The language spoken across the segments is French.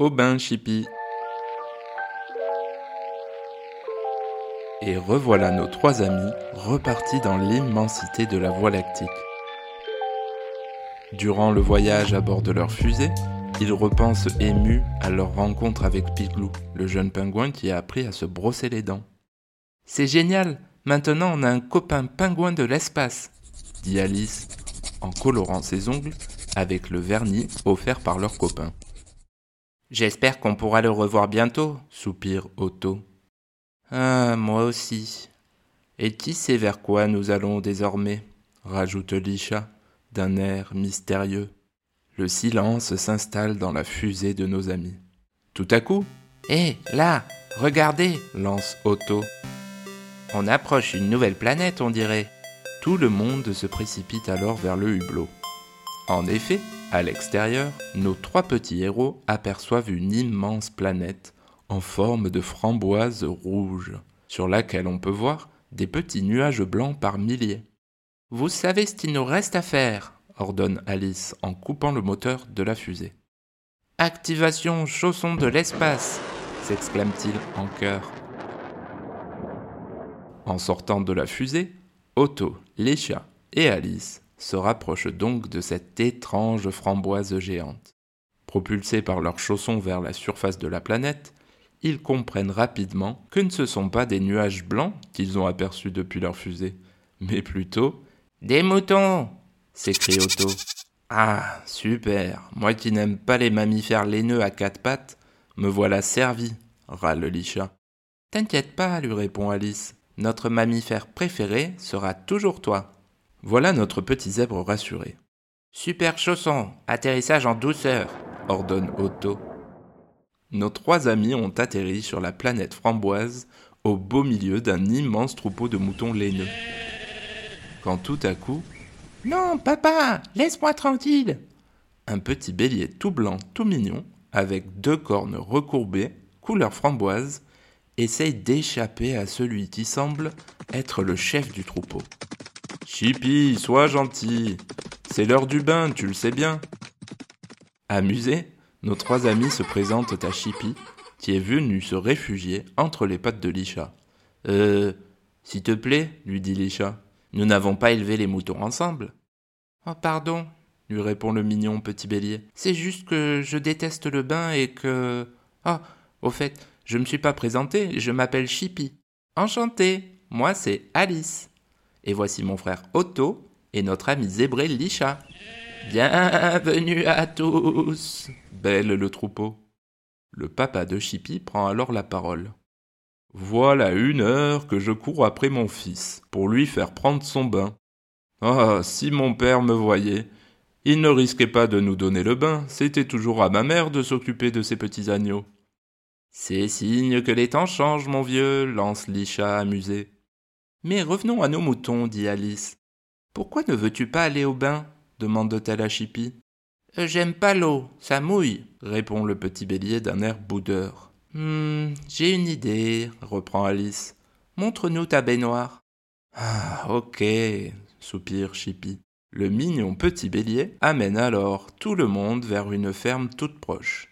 Au bain, Chippy. Et revoilà nos trois amis repartis dans l'immensité de la Voie lactique. Durant le voyage à bord de leur fusée, ils repensent émus à leur rencontre avec Piglou, le jeune pingouin qui a appris à se brosser les dents. C'est génial, maintenant on a un copain pingouin de l'espace, dit Alice en colorant ses ongles avec le vernis offert par leur copain. J'espère qu'on pourra le revoir bientôt, soupire Otto. Ah, moi aussi. Et qui sait vers quoi nous allons désormais rajoute Lisha d'un air mystérieux. Le silence s'installe dans la fusée de nos amis. Tout à coup, Hé, là, regardez lance Otto. On approche une nouvelle planète, on dirait. Tout le monde se précipite alors vers le hublot. En effet, à l'extérieur, nos trois petits héros aperçoivent une immense planète en forme de framboise rouge, sur laquelle on peut voir des petits nuages blancs par milliers. Vous savez ce qu'il nous reste à faire, ordonne Alice en coupant le moteur de la fusée. Activation chausson de l'espace s'exclame-t-il en chœur. En sortant de la fusée, Otto, Leisha et Alice se rapprochent donc de cette étrange framboise géante. Propulsés par leurs chaussons vers la surface de la planète, ils comprennent rapidement que ne ce sont pas des nuages blancs qu'ils ont aperçus depuis leur fusée, mais plutôt des moutons s'écrie Otto. Ah, super. Moi qui n'aime pas les mammifères laineux à quatre pattes, me voilà servi, râle Lisha. T'inquiète pas, lui répond Alice. Notre mammifère préféré sera toujours toi. Voilà notre petit zèbre rassuré. Super chausson, atterrissage en douceur, ordonne Otto. Nos trois amis ont atterri sur la planète framboise au beau milieu d'un immense troupeau de moutons laineux quand tout à coup Non, papa, laisse-moi tranquille Un petit bélier tout blanc, tout mignon, avec deux cornes recourbées, couleur framboise, essaye d'échapper à celui qui semble être le chef du troupeau. Chippy, sois gentil. C'est l'heure du bain, tu le sais bien. Amusés, nos trois amis se présentent à Chippy, qui est venu se réfugier entre les pattes de Lisha. Euh, s'il te plaît, lui dit Lisha, nous n'avons pas élevé les moutons ensemble. Oh, pardon, lui répond le mignon petit bélier. C'est juste que je déteste le bain et que. Ah, au fait, je ne me suis pas présenté, je m'appelle Chippy. Enchanté, moi c'est Alice. Et voici mon frère Otto et notre ami zébré Lisha. Bienvenue à tous, belle le troupeau. Le papa de Chippy prend alors la parole. Voilà une heure que je cours après mon fils, pour lui faire prendre son bain. Ah, si mon père me voyait. Il ne risquait pas de nous donner le bain, c'était toujours à ma mère de s'occuper de ses petits agneaux. C'est signe que les temps changent, mon vieux, lance Lisha amusé. Mais revenons à nos moutons, dit Alice. Pourquoi ne veux-tu pas aller au bain? demande-t-elle à Chippy. Euh, j'aime pas l'eau, ça mouille, répond le petit bélier d'un air boudeur. Hmm, j'ai une idée, reprend Alice. Montre-nous ta baignoire. Ah, ok, soupire Chippy. Le mignon petit bélier amène alors tout le monde vers une ferme toute proche.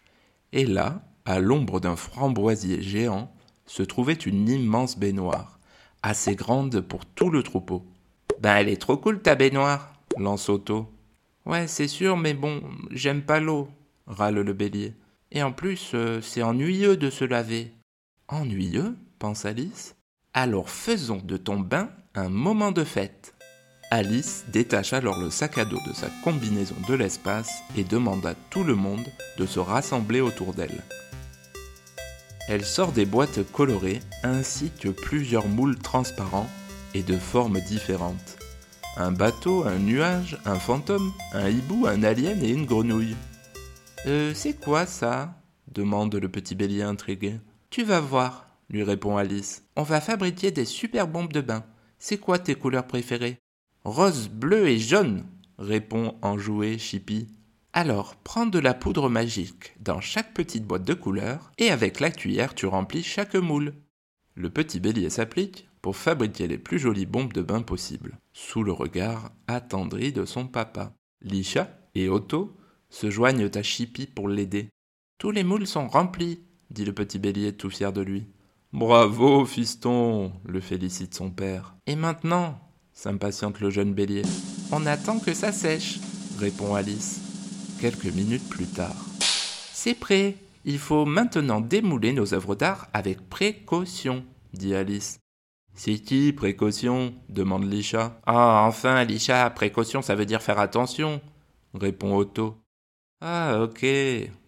Et là, à l'ombre d'un framboisier géant, se trouvait une immense baignoire, assez grande pour tout le troupeau. Ben elle est trop cool ta baignoire, lance Otto. Ouais, c'est sûr, mais bon, j'aime pas l'eau, râle le bélier. Et en plus, euh, c'est ennuyeux de se laver. Ennuyeux? pense Alice. Alors faisons de ton bain un moment de fête. Alice détache alors le sac à dos de sa combinaison de l'espace et demande à tout le monde de se rassembler autour d'elle. Elle sort des boîtes colorées ainsi que plusieurs moules transparents et de formes différentes. Un bateau, un nuage, un fantôme, un hibou, un alien et une grenouille. Euh, c'est quoi ça? demande le petit bélier intrigué. Tu vas voir, lui répond Alice. On va fabriquer des super bombes de bain. C'est quoi tes couleurs préférées Rose, bleu et jaune, répond enjoué Chippy. Alors, prends de la poudre magique dans chaque petite boîte de couleurs et avec la cuillère tu remplis chaque moule. Le petit bélier s'applique pour fabriquer les plus jolies bombes de bain possibles, sous le regard attendri de son papa. Lisha et Otto se joignent à Chippy pour l'aider. Tous les moules sont remplis, dit le petit bélier tout fier de lui. Bravo, fiston, le félicite son père. Et maintenant s'impatiente le jeune bélier. On attend que ça sèche, répond Alice. Quelques minutes plus tard. C'est prêt. Il faut maintenant démouler nos œuvres d'art avec précaution, dit Alice. C'est qui précaution? demande Lisha. Ah, enfin, Lisha, précaution, ça veut dire faire attention, répond Otto. Ah, ok,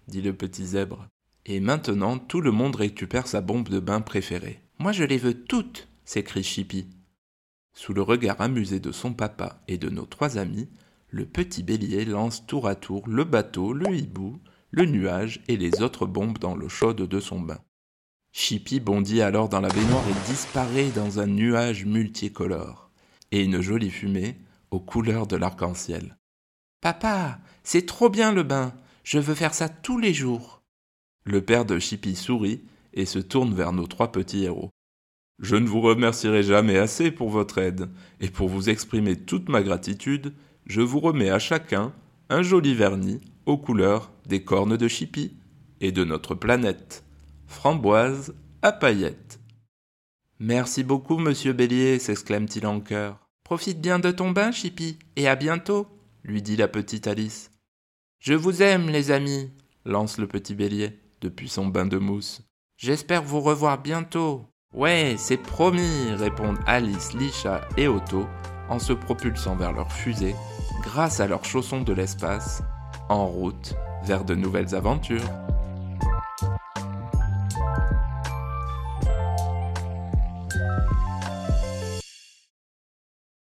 dit le petit zèbre. Et maintenant, tout le monde récupère sa bombe de bain préférée. Moi, je les veux toutes, s'écrie Chippy. Sous le regard amusé de son papa et de nos trois amis, le petit bélier lance tour à tour le bateau, le hibou, le nuage et les autres bombes dans l'eau chaude de son bain. Chippy bondit alors dans la baignoire et disparaît dans un nuage multicolore, et une jolie fumée aux couleurs de l'arc-en-ciel. Papa, c'est trop bien le bain, je veux faire ça tous les jours. Le père de Chippy sourit et se tourne vers nos trois petits héros. Je ne vous remercierai jamais assez pour votre aide, et pour vous exprimer toute ma gratitude, je vous remets à chacun un joli vernis aux couleurs des cornes de Chippy et de notre planète framboise à paillettes. Merci beaucoup, monsieur Bélier, s'exclame-t-il en chœur. Profite bien de ton bain, Chippy, et à bientôt, lui dit la petite Alice. Je vous aime, les amis, lance le petit Bélier depuis son bain de mousse. J'espère vous revoir bientôt. Ouais, c'est promis, répondent Alice, Lisha et Otto en se propulsant vers leur fusée grâce à leurs chaussons de l'espace, en route vers de nouvelles aventures.